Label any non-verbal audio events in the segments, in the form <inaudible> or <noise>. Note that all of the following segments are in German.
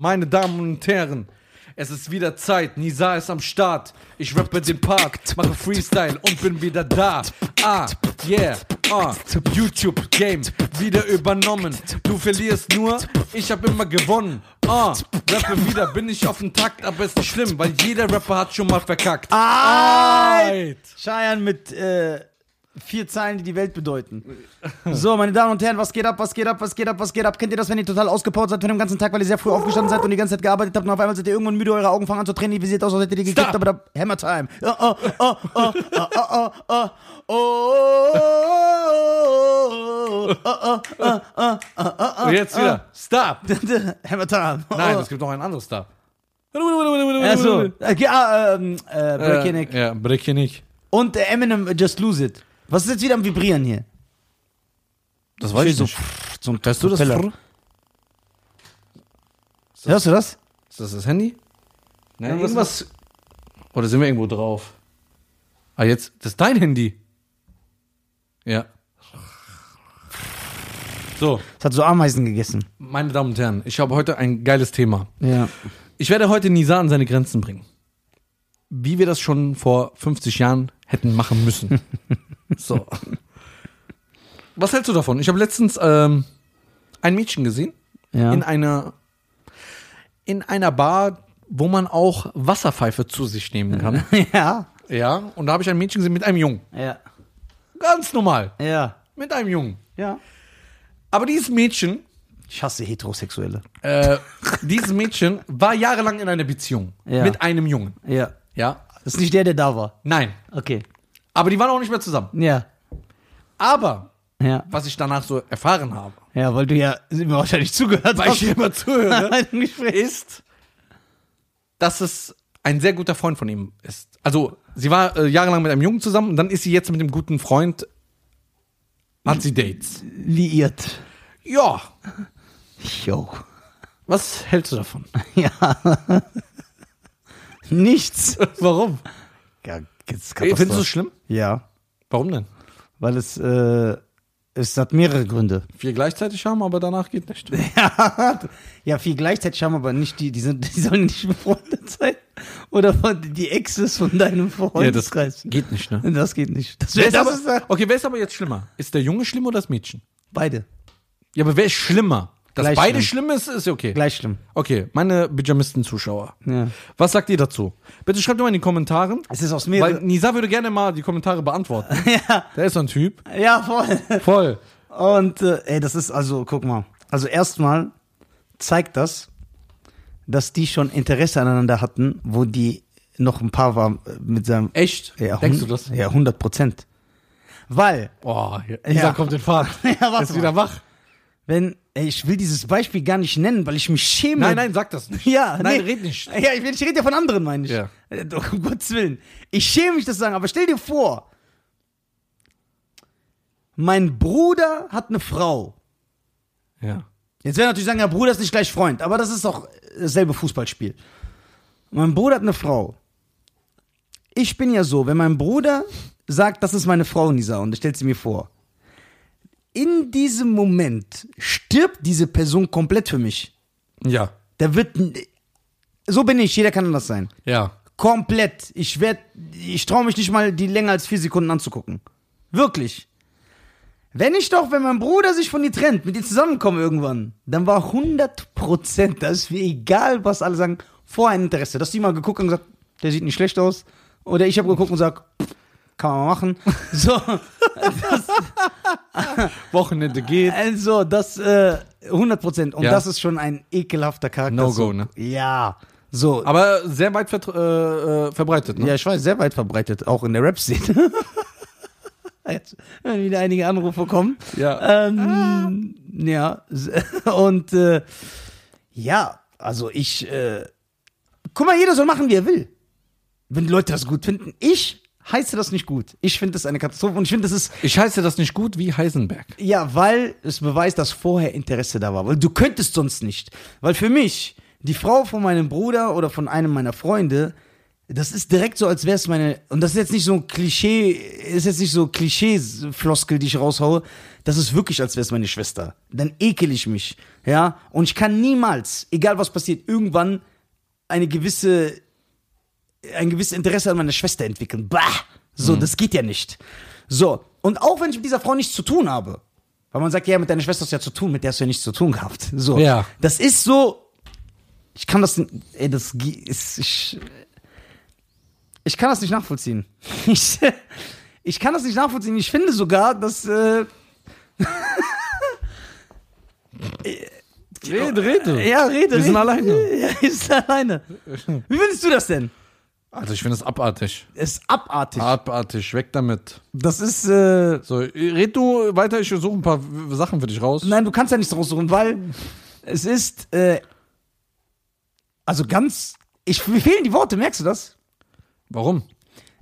Meine Damen und Herren, es ist wieder Zeit. Nisa ist am Start. Ich rappe den Part, mache Freestyle und bin wieder da. Ah, yeah, ah, YouTube Game wieder übernommen. Du verlierst nur, ich hab immer gewonnen. Ah, rappe wieder, bin ich auf dem Takt, aber ist nicht schlimm, weil jeder Rapper hat schon mal verkackt. Alright. Cheyenne mit äh, vier Zeilen, die die Welt bedeuten. So, meine Damen und Herren, was geht ab, was geht ab, was geht ab, was geht ab? Kennt ihr das, wenn ihr total ausgepowert seid von dem ganzen Tag, weil ihr sehr früh aufgestanden seid und die ganze Zeit gearbeitet habt und auf einmal seid ihr irgendwann müde, eure Augen fangen an zu tränen, wie seht aus, als hättet ihr die gekippt, aber da Hammer Time. Oh, oh, oh, oh, oh, oh, Und jetzt wieder. Stop. Hammer Time. Nein, es gibt noch ein anderes Stop. Achso. Ja, ähm, äh, Brekinik. Ja, Brekinik. Und Eminem, Just Lose It. Was ist jetzt wieder am Vibrieren hier? Das weiß ich so, nicht. So Hörst du das? Propeller. Hörst du das? Ist das das Handy? Nein, Ja, was irgendwas. Oder sind wir irgendwo drauf? Ah, jetzt, das ist dein Handy. Ja. So, Es hat so Ameisen gegessen. meine Damen und Herren, ich habe heute ein geiles Thema. Ja. Ich werde heute Nisa an seine Grenzen bringen. Wie wir das schon vor 50 Jahren hätten machen müssen. <laughs> so. Was hältst du davon? Ich habe letztens ähm, ein Mädchen gesehen Ja. in einer in einer Bar, wo man auch Wasserpfeife zu sich nehmen kann. <laughs> ja. ja, und da habe ich ein Mädchen gesehen mit einem Jungen. Ja. Ganz normal, Ja. mit einem Jungen. Ja. Aber dieses Mädchen, Ich hasse Heterosexuelle. äh, dieses Mädchen war jahrelang in einer Beziehung Ja. mit einem Jungen. Ja. Ja, Das ist nicht der, der da war. nein, Okay. aber die waren auch nicht mehr zusammen. Ja. Aber Ja. was ich danach so erfahren habe, Ja, weil du ja immer wahrscheinlich zugehört weil ich hier immer zuhöre, <laughs> Im Gespräch. ist, dass es ein sehr guter Freund von ihm ist. Also, sie war äh, jahrelang mit einem Jungen zusammen und dann ist sie jetzt mit dem guten Freund, hat sie Dates. Liiert. Ja, Jo. was hältst du davon? <laughs> Ja. Nichts. <laughs> Warum? Ja, Findest du es schlimm? Ja. Warum denn? Weil es, äh, es hat mehrere Gründe. Vier gleichzeitig haben, aber danach geht nicht. <laughs> Ja, ja, viel gleichzeitig haben aber nicht die, die sind, die sollen nicht befreundet sein. Oder von, die Exes von deinem Freundeskreis. geht nicht, ne? das geht nicht. Das, Wer ist das aber, okay, wer ist aber jetzt schlimmer? Ist der Junge schlimm oder das Mädchen? beide. Ja, aber wer ist schlimmer? Dass Gleich beide schlimm. schlimm ist, ist okay. Gleich schlimm. Okay, meine Pyjamisten-Zuschauer. Ja. Was sagt ihr dazu? Bitte schreibt doch mal in die Kommentare. Es ist aus Weil mehreren. Nisa würde gerne mal die Kommentare beantworten. <laughs> ja, Der ist so ein Typ. ja, voll. Voll. Und äh, ey, das ist also, guck mal. Also erstmal zeigt das, dass die schon Interesse aneinander hatten, wo die noch ein paar war äh, mit seinem. Echt? Ja, Denkst du das? Ja, 100 Prozent. Weil, Boah, Nisa Ja. kommt in Fahrt. <laughs> Ja, warte ist wieder wach. wenn, ey, ich will dieses Beispiel gar nicht nennen, weil ich mich schäme. Nein, nein, sag das nicht. <laughs> Ja, Nein, nee. red nicht. Ja, ich, ich rede ja von anderen, meine ich. Ja. Äh, Um Gottes Willen. Ich schäme mich das zu sagen, aber stell dir vor, mein Bruder hat eine Frau. Ja. Jetzt werden natürlich sagen, ja, Bruder ist nicht gleich Freund, aber das ist doch dasselbe Fußballspiel. Mein Bruder hat eine Frau. Ich bin ja so, wenn mein Bruder sagt, das ist meine Frau, Nisa, und er stellt sie mir vor. In diesem Moment stirbt diese Person komplett für mich. Ja. Da wird. So bin ich, jeder kann anders sein. Ja. Komplett. Ich werd, ich traue mich nicht mal, die länger als vier Sekunden anzugucken. Wirklich. Wenn ich doch, wenn mein Bruder sich von dir trennt, mit dir zusammenkommen irgendwann, dann war 100 Prozent, das ist mir egal, was alle sagen, vor ein Interesse. Dass die mal geguckt und gesagt, der sieht nicht schlecht aus. Oder ich habe geguckt und gesagt, kann man machen. <laughs> So, Wochenende geht. also das äh, 100 Prozent. Und Ja. das ist schon ein ekelhafter Charakter. No so, go, ne? Ja. So, Aber sehr weit vert äh, äh, verbreitet, ne? Ja, ich weiß, sehr weit verbreitet, auch in der Rap-Szene. <laughs> Jetzt werden wieder einige Anrufe kommen. Ja. Ähm, Ja, s- <laughs> und äh, ja, also ich, äh, guck mal, jeder soll machen, wie er will. Wenn die Leute das gut finden. Ich heiße das nicht gut. Ich finde das eine Katastrophe und ich finde, das ist, Ich heiße das nicht gut wie Heisenberg. ja, weil es beweist, dass vorher Interesse da war. Weil du könntest sonst nicht. Weil für mich, die Frau von meinem Bruder oder von einem meiner Freunde, Das ist direkt so, als wäre es meine. Und das ist jetzt nicht so ein Klischee, ist jetzt nicht so Klischee-Floskel, die ich raushaue. Das ist wirklich, als wäre es meine Schwester. Dann ekel ich mich. Ja. Und ich kann niemals, egal was passiert, irgendwann eine gewisse, ein gewisses Interesse an meiner Schwester entwickeln. Bah! So, das geht ja nicht. So. Und auch wenn ich mit dieser Frau nichts zu tun habe. Weil man sagt, ja, mit deiner Schwester hast du ja zu tun, mit der hast du ja nichts zu tun gehabt. So. Ja. Das ist so. Ich kann das. Ey, das ist. Ich, ich kann das nicht nachvollziehen. <laughs> Ich, ich kann das nicht nachvollziehen. Ich finde sogar, dass. Äh, Rede, rede. ja, rede. Wir sind rede. alleine. <laughs> Ja, wir sind alleine. Wie findest du das denn? Also ich finde das abartig. Es ist abartig. Abartig, weg damit. Das ist. Äh, So, red du weiter, ich suche ein paar Sachen für dich raus. nein, du kannst ja nichts raussuchen, weil es ist. Äh, also ganz. Ich, mir fehlen die Worte, merkst du das? Warum?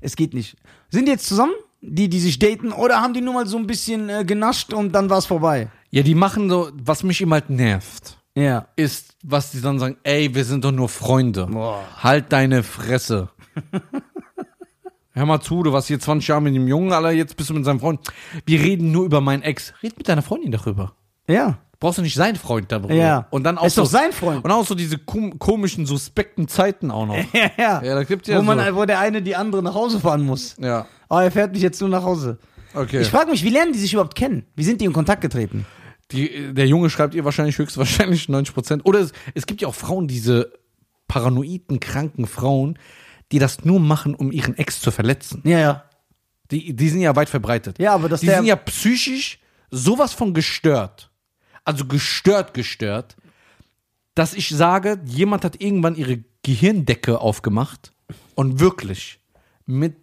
Es geht nicht. Sind die jetzt zusammen, die, die sich daten, oder haben die nur mal so ein bisschen äh, genascht und dann war es vorbei? Ja, die machen so, was mich immer halt nervt, Ja. ist, was die dann sagen, ey, wir sind doch nur Freunde. Boah. Halt deine Fresse. Hör mal zu, du warst hier 20 Jahre mit dem Jungen, Alter, jetzt bist du mit seinem Freund. Wir reden nur über meinen Ex. Red mit deiner Freundin darüber. Ja. Brauchst du nicht sein Freund darüber. Ja. Und dann auch Ist so, doch sein Freund. Und auch so diese kom komischen, suspekten Zeiten auch noch. <laughs> Ja, ja. Ja, da gibt's ja wo, man, so. wo der eine die andere nach Hause fahren muss. Ja. Aber er fährt mich jetzt nur nach Hause. Okay. Ich frage mich, wie lernen die sich überhaupt kennen? Wie sind die in Kontakt getreten? Die, der Junge schreibt ihr wahrscheinlich höchstwahrscheinlich 90 Prozent. Oder es, es gibt ja auch Frauen, diese paranoiden, kranken Frauen, die das nur machen, um ihren Ex zu verletzen. Ja, ja. Die, die sind ja weit verbreitet. Ja, aber dass die sind ja psychisch sowas von gestört. Also gestört, gestört, dass ich sage, jemand hat irgendwann ihre Gehirndecke aufgemacht und wirklich mit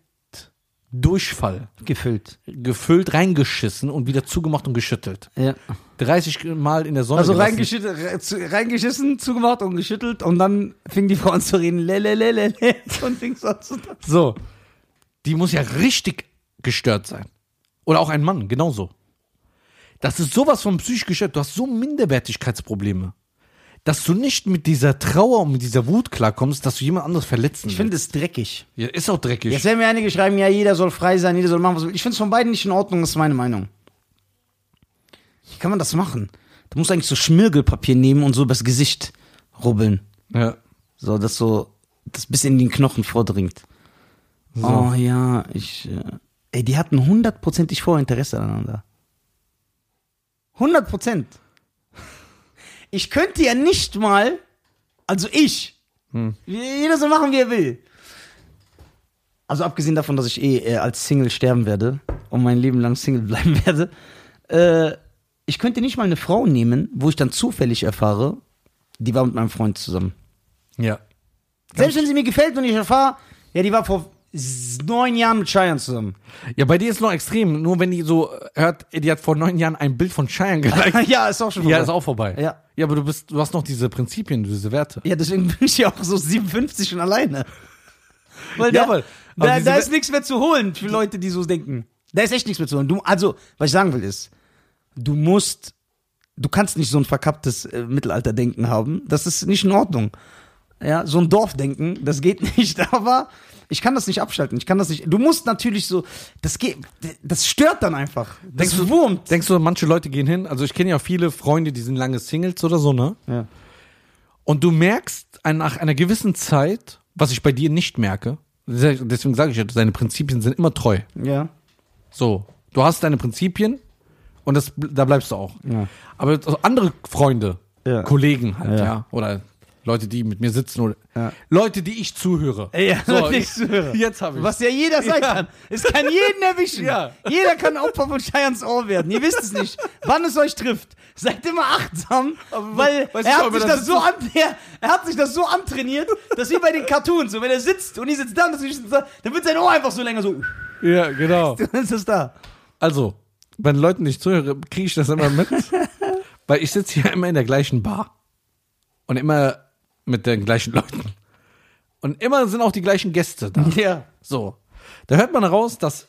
Durchfall Gefüllt. gefüllt, reingeschissen und wieder zugemacht und geschüttelt. Ja. 30 Mal in der Sonne. Also reingeschüttelt, reingeschissen, zugemacht und geschüttelt und dann fing die Frau an zu reden, lelelelele und fing so an zu tanzen. So. Die muss ja richtig gestört sein. Oder auch ein Mann, genauso. Das ist sowas von psychisch gestört. Du hast so Minderwertigkeitsprobleme. Dass du nicht mit dieser Trauer und mit dieser Wut klarkommst, dass du jemand anderes verletzen Ich finde es dreckig. Ja, ist auch dreckig. Jetzt werden mir einige schreiben, ja, jeder soll frei sein, jeder soll machen, was er will. Ich finde es von beiden nicht in Ordnung, das ist meine Meinung. Wie kann man das machen? Du musst eigentlich so Schmirgelpapier nehmen und so übers Gesicht rubbeln. Ja. So, dass so, das bis in den Knochen vordringt. Oh ja, ich. Äh, ey, die hatten hundertprozentig vor Interesse aneinander. Hundert Prozent. Ich könnte ja nicht mal, also ich, jeder soll machen, wie er will. Also abgesehen davon, dass ich eh äh, als Single sterben werde und mein Leben lang Single bleiben <laughs> werde, äh, ich könnte nicht mal eine Frau nehmen, wo ich dann zufällig erfahre, die war mit meinem Freund zusammen. Ja. Selbst wenn sie mir gefällt und ich erfahre, ja, die war vor neun Jahren mit Cheyenne zusammen. Ja, bei dir ist noch extrem. Nur wenn die so hört, ey, die hat vor neun Jahren ein Bild von Cheyenne geliked. <laughs> ja, ist auch schon ja, vorbei. ist auch vorbei. Ja. Ja, aber du bist, du hast noch diese Prinzipien, diese Werte. Ja, deswegen <laughs> bin ich ja auch so 57 und alleine. Weil Ja, da, aber- aber da, da ist nichts mehr zu holen für Leute, die so denken. Da ist echt nichts mehr zu holen. Du, also, was ich sagen will ist, du musst, du kannst nicht so ein verkapptes äh, Mittelalterdenken haben. Das ist nicht in Ordnung. Ja, so ein Dorfdenken, das geht <laughs> nicht, aber ich kann das nicht abschalten. Ich kann das nicht. Du musst natürlich so, das geht, das stört dann einfach. Das Denkst du- wurmt. Denkst du, manche Leute gehen hin? Also ich kenne ja viele Freunde, die sind lange Singles oder so, ne? Ja. Und du merkst nach einer gewissen Zeit, was ich bei dir nicht merke, deswegen sage ich ja, deine Prinzipien sind immer treu. Ja. So, du hast deine Prinzipien und das, da bleibst du auch. Ja. Aber so andere Freunde, Ja. Kollegen halt, ja. Ja. oder Leute, die mit mir sitzen oder. Leute, die ich zuhöre. Ja, so, nicht zuhören. <laughs> Jetzt habe ich. Was ja jeder sein kann. Es kann jeden erwischen. Jeder kann Opfer von Cheyennes Ohr werden. Ihr wisst es nicht, wann es euch trifft. Seid immer achtsam, weil weißt er hat, sich das so an, <laughs> er, er hat sich das so antrainiert, dass wie bei den Cartoons, so wenn er sitzt und die sitzt da, und das ist da, dann wird sein Ohr einfach so länger so. Ja, genau. <laughs> Dann ist es da. Also, wenn Leuten nicht zuhöre, kriege ich das immer mit, <laughs> weil ich sitze hier immer in der gleichen Bar und immer mit den gleichen Leuten und immer sind auch die gleichen Gäste da. Ja. So, da hört man raus, dass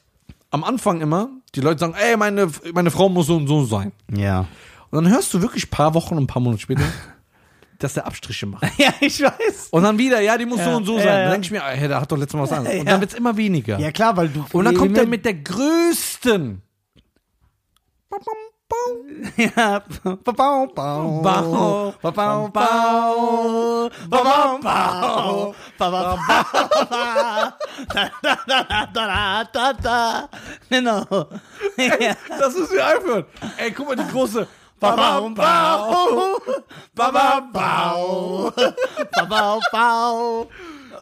am Anfang immer die Leute sagen, ey, meine, meine Frau muss so und so sein. Ja. Und dann hörst du wirklich ein paar Wochen und ein paar Monate später, <laughs> dass der Abstriche macht. Ja, ich weiß. Und dann wieder, ja, die muss Ja, so und so ja, sein. ja. Dann denke ich mir, hey, der hat doch letztes Mal was anderes. <laughs> Und Ja. dann wird's immer weniger. Ja, klar, weil du. Und dann kommt er mit der größten. Ja. Das müssen wir einführen. Ey, guck mal, die große.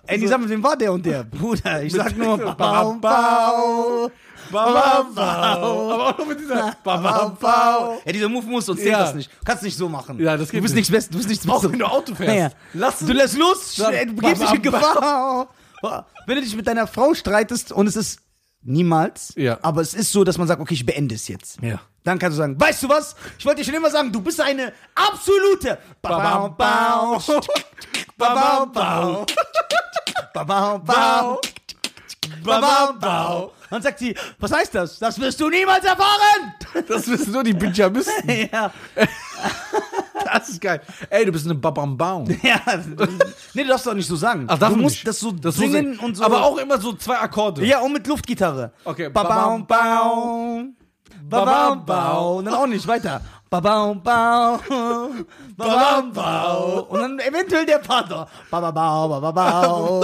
Ey, die sagen, wem war der und der? Bruder, ich sag nur bau, bau. Aber auch noch mit dieser. <laughs> Bau, bau. Ja, dieser Move muss uns zählt Ja. das nicht. Du kannst nicht so machen. Ja, das Du geht bist nicht. nichts Besseres. Du bist nichts Auch Besseres. wenn du Auto fährst. Ja. Lass du lässt los, <laughs> Dann- du begibst dich in Bam, bam, Gefahr. <laughs> Wenn du dich mit deiner Frau streitest und es ist niemals, Ja. aber es ist so, dass man sagt, okay, ich beende es jetzt. Ja. Dann kannst du sagen, weißt du was? Ich wollte dir schon immer sagen, du bist eine absolute Bau, bau, bau, bau, bau, bau, bau, bau, bau. Dann sagt sie, was heißt das? Das wirst du niemals erfahren. <laughs> Das wissen nur die Pyjamisten. <laughs> ja. <laughs> Das ist geil. Ey, du bist eine Babambau. Ja, nee, du darfst doch nicht so sagen. Ach, darf du man musst nicht. das so Das singen so und so. Aber auch immer so zwei Akkorde. Ja, und mit Luftgitarre. Okay, Ba bau bau. Ba bau bau. Und dann auch nicht weiter. Ba bau bau. Ba bau. Und dann eventuell der Partner. Ba ba bau, ba ba bau.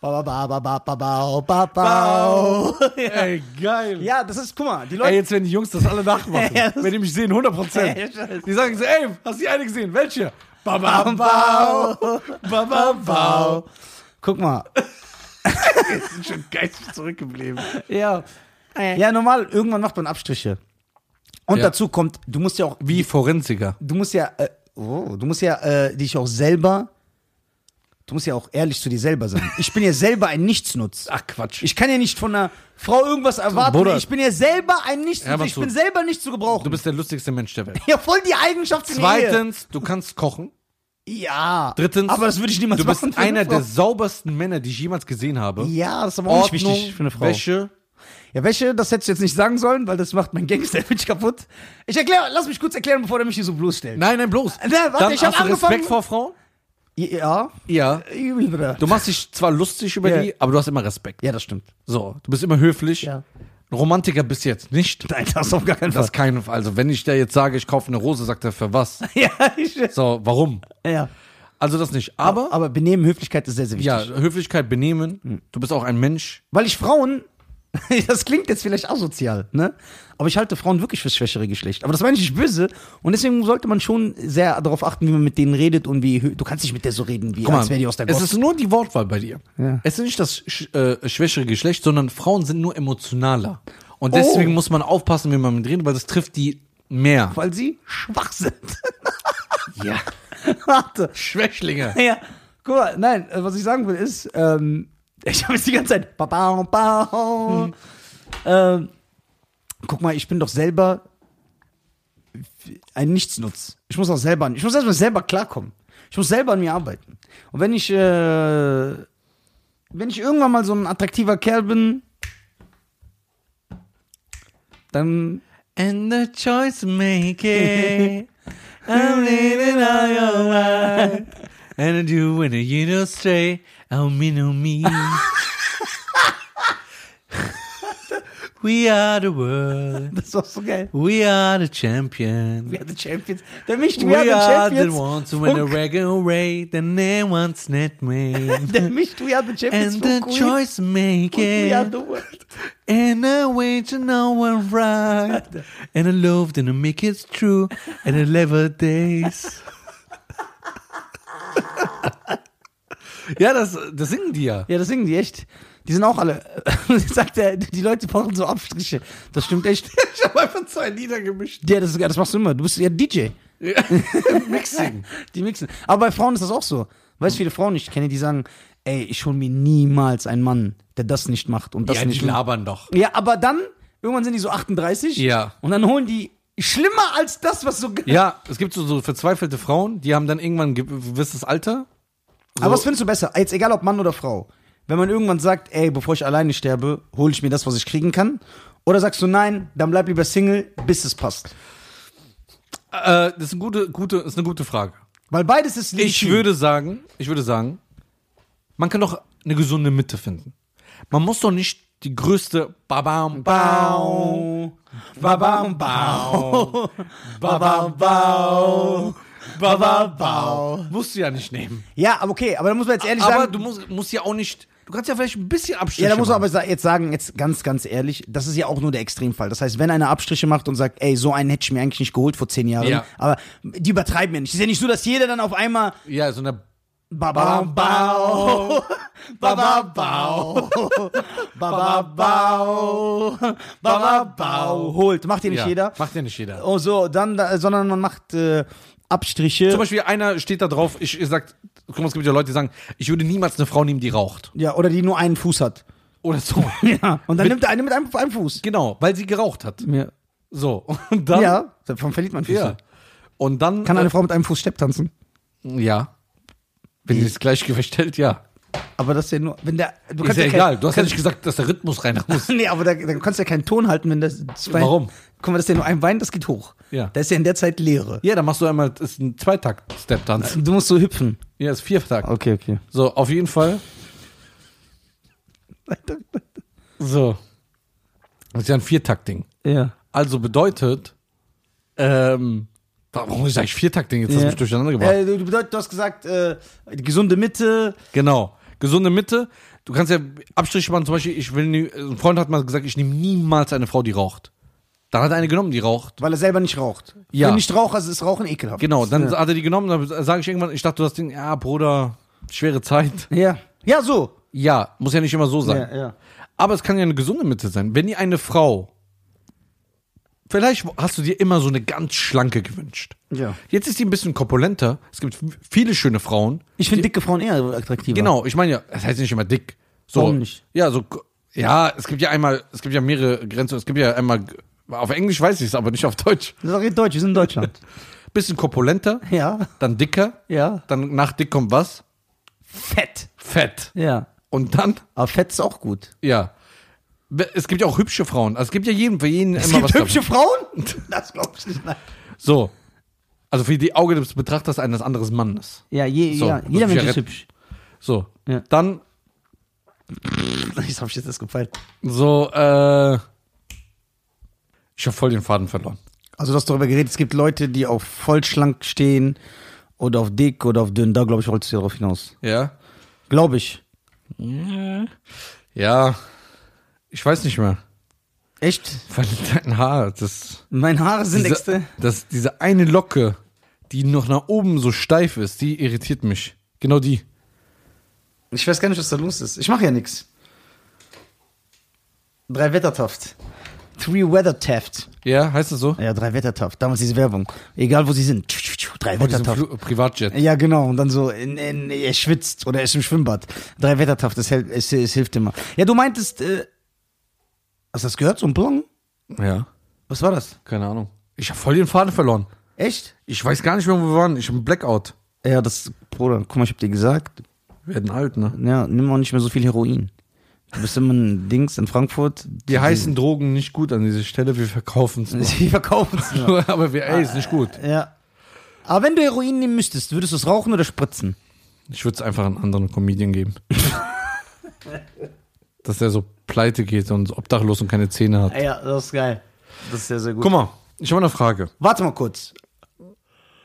Ba ba ba ba ba ba bau, ba bau. Ja. Ey, geil. Ja, das ist, guck mal, die Ey, Leute. jetzt werden die Jungs das alle nachmachen. <laughs> Ja, das- wenn die mich sehen, 100 Ja, Prozent. die sagen so, ey, hast du die eine gesehen? Welche? Bau, Babambau. bau. Babambau. Bau. Guck mal. <laughs> Die sind schon geistig zurückgeblieben. Ja. Ja, normal, irgendwann macht man Abstriche. Und Ja. dazu kommt, du musst ja auch Wie Forensiker. du musst ja, äh, oh, du musst ja äh, dich auch selber, du musst ja auch ehrlich zu dir selber sein. Ich bin ja selber ein Nichtsnutz. <laughs> Ach, Quatsch. Ich kann ja nicht von einer Frau irgendwas erwarten. Bruder. Ich bin ja selber ein Ja, Nichtsnutz. was ich bin selber nicht zu gebrauchen. Du bist der lustigste Mensch der Welt. <laughs> ja voll die Eigenschaft Zweitens, du kannst kochen. Ja. Drittens, aber das würde ich niemals du bist einer der saubersten Männer, die ich jemals gesehen habe. Ja, das ist aber auch nicht wichtig für eine Frau. Wäsche. Ja, welche, das hättest du jetzt nicht sagen sollen, weil das macht mein Gangster-Image <laughs> kaputt. Ich erkläre, lass mich kurz erklären, bevor der mich hier so bloßstellt. Nein, nein, bloß. Na, warte, Dann ich hab hast du angefangen- Respekt vor Frauen? Ja. Ja. Du machst dich zwar lustig über Ja. die, aber du hast immer Respekt. Ja, das stimmt. So, du bist immer höflich. Ja. Romantiker bist jetzt nicht. <laughs> Nein, das auf gar keinen Fall. Das kein, also wenn ich dir jetzt sage, ich kaufe eine Rose, sagt er für was? <laughs> Ja, ich, So, warum? ja. Also das nicht. Aber, Aber Benehmen, Höflichkeit ist sehr, sehr wichtig. ja, Höflichkeit, Benehmen. Du bist auch ein Mensch. Weil ich Frauen, <laughs> das klingt jetzt vielleicht asozial, ne? Aber ich halte Frauen wirklich fürs schwächere Geschlecht. Aber das meine ich nicht böse. Und deswegen sollte man schon sehr darauf achten, wie man mit denen redet und wie, du kannst nicht mit der so reden, wie Guck als wäre die aus der es Gosse. ist nur die Wortwahl bei dir. Ja. Es ist nicht das äh, schwächere Geschlecht, sondern Frauen sind nur emotionaler. Oh. Und deswegen muss man aufpassen, wie man mit redet, weil das trifft die mehr. Weil sie schwach sind. Ja. <laughs> Warte. Schwächlinge. Ja, guck mal, nein, äh, was ich sagen will ist, ähm, <laughs> ich habe jetzt die ganze Zeit. Ba, ba, ba, ähm, guck mal, ich bin doch selber ein Nichtsnutz. Ich muss auch selber, ich muss erstmal selber klarkommen. Ich muss selber an mir arbeiten. Und wenn ich, äh, wenn ich irgendwann mal so ein attraktiver Kerl bin, dann And the choice making. I'm leaning on your right. And I do when you don't stray. Oh, me, no, me. <laughs> We are the world. das ist doch so geil. We are the champions. We are the champions. Der mischt We We are the are the champions. ones who win the regular rate, and no one's not me. Der mischt We are the champions. And the Queen. choice making. We are the world. And I wait to know one right. <laughs> And I love and I make it true. And I never days. <laughs> ja, das, das singen die ja. Ja, das singen die echt. Die sind auch alle. <laughs> sagt er, die Leute brauchen so Abstriche. Das stimmt echt. <laughs> Ich habe einfach zwei Lieder gemischt. Ja, das, ja, das machst du immer. Du bist ja DJ. <laughs> Mixing. Die mixen. Aber bei Frauen ist das auch so. Weißt du, viele Frauen, die ich kenne, die sagen, ey, ich hol mir niemals einen Mann, der das nicht macht und das Ja, die nicht labern doch. Ja, aber dann, irgendwann sind die so 38. Ja. Und dann holen die schlimmer als das, was so. Ja, es gibt so, so verzweifelte Frauen, die haben dann irgendwann ein gewisses Alter. So, Aber was findest du besser? Jetzt egal ob Mann oder Frau. Wenn man irgendwann sagt, ey, bevor ich alleine sterbe, hole ich mir das, was ich kriegen kann. Oder sagst du nein, dann bleib lieber Single, bis es passt. äh, das ist eine gute, gute, ist eine gute Frage. Weil beides ist Ich legitim. würde sagen, ich würde sagen, man kann doch eine gesunde Mitte finden. Man muss doch nicht die größte Babam Bau, Babam Bau, Babam Bau, Babam Bau. Musst du ja nicht nehmen. Ja, aber okay, aber da muss man jetzt ehrlich Aber sagen. du musst, musst ja auch nicht, du kannst ja vielleicht ein bisschen Abstriche ja, da muss man machen. aber jetzt sagen, jetzt ganz, ganz ehrlich, das ist ja auch nur der Extremfall. Das heißt, wenn einer Abstriche macht und sagt, ey, so einen hätte ich mir eigentlich nicht geholt vor zehn Jahren, Ja. aber die übertreiben ja nicht. Es ist ja nicht so, dass jeder dann auf einmal Ja, so eine Babam Bau, Babam Bau, Babam Bau, Babam Bau holt. Macht ja nicht ja, jeder. Macht ja nicht jeder. Oh, so, dann, da- sondern man macht äh, Abstriche. Zum Beispiel einer steht da drauf, ich, ich sag, guck mal, es gibt ja Leute, die sagen, ich würde niemals eine Frau nehmen, die raucht. Ja, oder die nur einen Fuß hat. Oder so. <laughs> Ja, und dann nimmt er eine mit einem, einem Fuß. genau, weil sie geraucht hat. Ja. So. Und dann. ja, davon verliert man Füße. ja. Und dann. Kann eine Frau mit einem Fuß Stepp tanzen? Ja. Wenn die das Gleichgewicht hält, ja. Aber das ist ja nur, wenn der, du Ist ja kein- egal. Du hast ja nicht gesagt, dass der Rhythmus rein muss. <laughs> Nee, aber da, da kannst du ja keinen Ton halten, wenn das zwei. Warum? Guck mal, das ist ja nur ein Bein, das geht hoch. Ja. Da ist ja in der Zeit Leere. Ja, dann machst du einmal, das ist ein Zweitakt-Step-Tanz. Du musst so hüpfen. Ja, ist Viertakt. Okay, okay. So, auf jeden Fall. So. Das ist ja ein Viertakt-Ding. Ja. Also bedeutet, ähm, warum sag ich Viertakt-Ding? Jetzt hast du mich durcheinander gebracht. Äh, du, du, bedeut- du hast gesagt, äh, die gesunde Mitte. Genau. Gesunde Mitte. Du kannst ja Abstriche machen, zum Beispiel, ich will nie, ein Freund hat mal gesagt, ich nehme niemals eine Frau, die raucht. Dann hat er eine genommen, die raucht. Weil er selber nicht raucht. Ja. Wenn nicht Raucher, ist Rauchen ekelhaft. Genau, dann Ja. hat er die genommen, dann sage ich irgendwann, ich dachte, du hast den, ja, Bruder, schwere Zeit. Ja. Ja, so. Ja, muss ja nicht immer so sein. Ja, ja. Aber es kann ja eine gesunde Mitte sein. Wenn dir eine Frau, vielleicht hast du dir immer so eine ganz schlanke gewünscht. Ja. Jetzt ist die ein bisschen korpulenter. Es gibt viele schöne Frauen. Ich finde dicke Frauen eher attraktiver. Genau, ich meine ja, das heißt nicht immer dick. So, Warum nicht? Ja, so, ja, es gibt ja einmal, es gibt ja mehrere Grenzen. Es gibt ja einmal, auf Englisch weiß ich es, aber nicht auf Deutsch. Das ist Deutsch, wir sind in Deutschland. <laughs> Bisschen korpulenter, ja. dann dicker, Ja. dann nach dick kommt was? Fett. Fett. Ja. Und dann, Aber Fett ist auch gut. ja. Es gibt ja auch hübsche Frauen. Also es gibt ja jeden, für jeden Es immer gibt was hübsche Frauen? <laughs> Das glaube ich nicht. Nein. So. Also für die Auge des Betrachters eines anderen Mannes. Ja, je, So, ja muss jeder ich Mensch ja ist retten. hübsch. So. Ja. Dann <laughs> Das habe ich jetzt erst gefallen. so, äh. Ich habe voll den Faden verloren. Also du hast darüber geredet, es gibt Leute, die auf vollschlank stehen oder auf dick oder auf dünn. Da glaube ich, wolltest du darauf hinaus. Ja? Glaube ich. Ja. Ich weiß nicht mehr. Echt? Weil dein Haar, das. Meine Haare sind Diese, extra. das, diese eine Locke, die noch nach oben so steif ist, die irritiert mich. Genau die. Ich weiß gar nicht, was da los ist. Ich mache ja nichts. Drei Wettertaft. Three Weathertaft. Ja, heißt das so? Ja, drei Wettertaft. Damals diese Werbung. Egal wo sie sind. Drei Bei diesem Wettertaft. Privatjet. Ja, genau. Und dann so, in, in, er schwitzt oder er ist im Schwimmbad. Drei Wettertaft, das, hält, es, es hilft immer. Ja, du meintest, äh, hast du das gehört? So ein Blong? Ja. Was war das? Keine Ahnung. Ich habe voll den Faden verloren. Echt? Ich weiß gar nicht mehr, wo wir waren. Ich habe einen Blackout. Ja, das, Bruder, guck mal, ich hab dir gesagt, Wir werden alt, ne? ja, nimm auch nicht mehr so viel Heroin. Du bist immer ein Dings in Frankfurt. Die heißen Drogen nicht gut an dieser Stelle, wir verkaufen es Sie <laughs> verkaufen es nur. nur. Aber wir, ey, ist nicht gut. Ja. Aber wenn du Heroin nehmen müsstest, würdest du es rauchen oder spritzen? Ich würde es einfach einen anderen Comedian geben. <laughs> Dass er so pleite geht und obdachlos und keine Zähne hat. Ja, das ist geil. Das ist sehr, sehr gut. Guck mal, ich habe eine Frage. Warte mal kurz.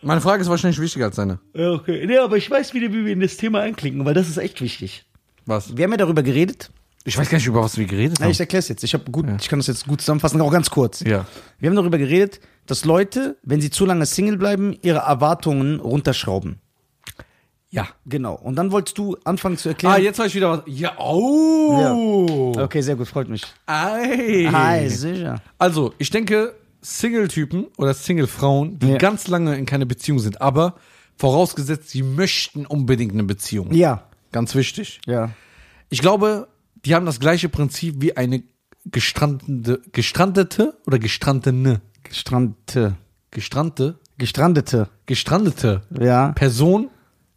Meine Frage ist wahrscheinlich wichtiger als deine. Ja, okay. Nee, aber ich weiß wieder, wie wir in das Thema einklinken, weil das ist echt wichtig. Was? Wir haben ja darüber geredet. Ich weiß gar nicht, über was wir geredet Ja, haben. ich erkläre jetzt. Ich, gut, ich kann das jetzt gut zusammenfassen, auch ganz kurz. Ja. Wir haben darüber geredet, dass Leute, wenn sie zu lange Single bleiben, ihre Erwartungen runterschrauben. Ja. Genau. Und dann wolltest du anfangen zu erklären. Ah, jetzt weiß ich wieder was. Ja, oh. Okay, sehr gut, freut mich. Ei. Hi, sicher. Also, ich denke, Single-Typen oder Single-Frauen, die Ja. ganz lange in keine Beziehung sind, aber vorausgesetzt, sie möchten unbedingt eine Beziehung. Ja. Ganz wichtig. Ja. Ich glaube, die haben das gleiche Prinzip wie eine gestrandete, gestrandete oder gestrandene, Gestrandete. gestrandete, Gestrandete. gestrandete Ja. Person